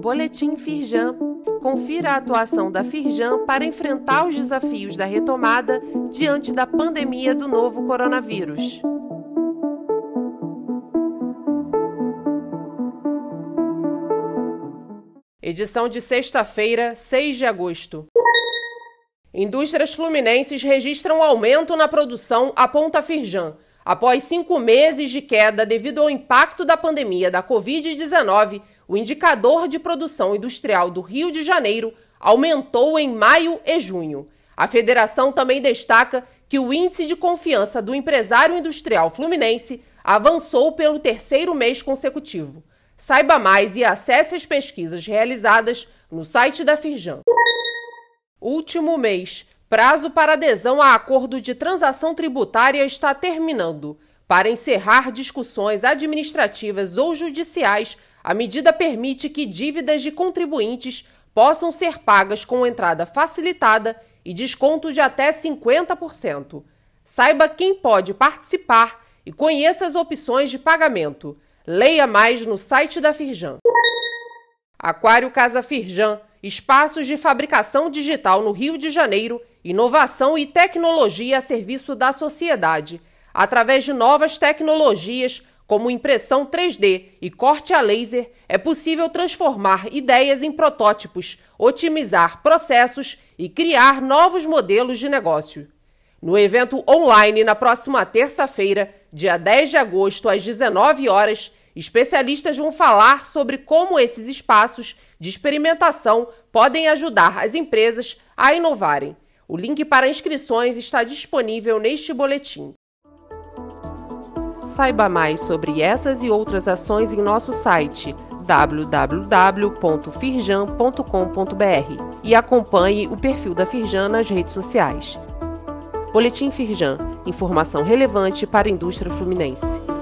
Boletim Firjan. Confira a atuação da Firjan para enfrentar os desafios da retomada diante da pandemia do novo coronavírus. Edição de sexta-feira, 6 de agosto. Indústrias fluminenses registram aumento na produção, aponta Firjan. Após cinco meses de queda devido ao impacto da pandemia da Covid-19, o indicador de produção industrial do Rio de Janeiro aumentou em maio e junho. A federação também destaca que o índice de confiança do empresário industrial fluminense avançou pelo terceiro mês consecutivo. Saiba mais e acesse as pesquisas realizadas no site da Firjan. Último mês. Prazo para adesão a acordo de transação tributária está terminando. Para encerrar discussões administrativas ou judiciais, a medida permite que dívidas de contribuintes possam ser pagas com entrada facilitada e desconto de até 50%. Saiba quem pode participar e conheça as opções de pagamento. Leia mais no site da Firjan. Aquário Casa Firjan, espaços de fabricação digital no Rio de Janeiro, inovação e tecnologia a serviço da sociedade. Através de novas tecnologias, como impressão 3D e corte a laser, é possível transformar ideias em protótipos, otimizar processos e criar novos modelos de negócio. No evento online na próxima terça-feira, dia 10 de agosto, às 19 horas, especialistas vão falar sobre como esses espaços de experimentação podem ajudar as empresas a inovarem. O link para inscrições está disponível neste boletim. Saiba mais sobre essas e outras ações em nosso site www.firjan.com.br e acompanhe o perfil da Firjan nas redes sociais. Boletim Firjan, informação relevante para a indústria fluminense.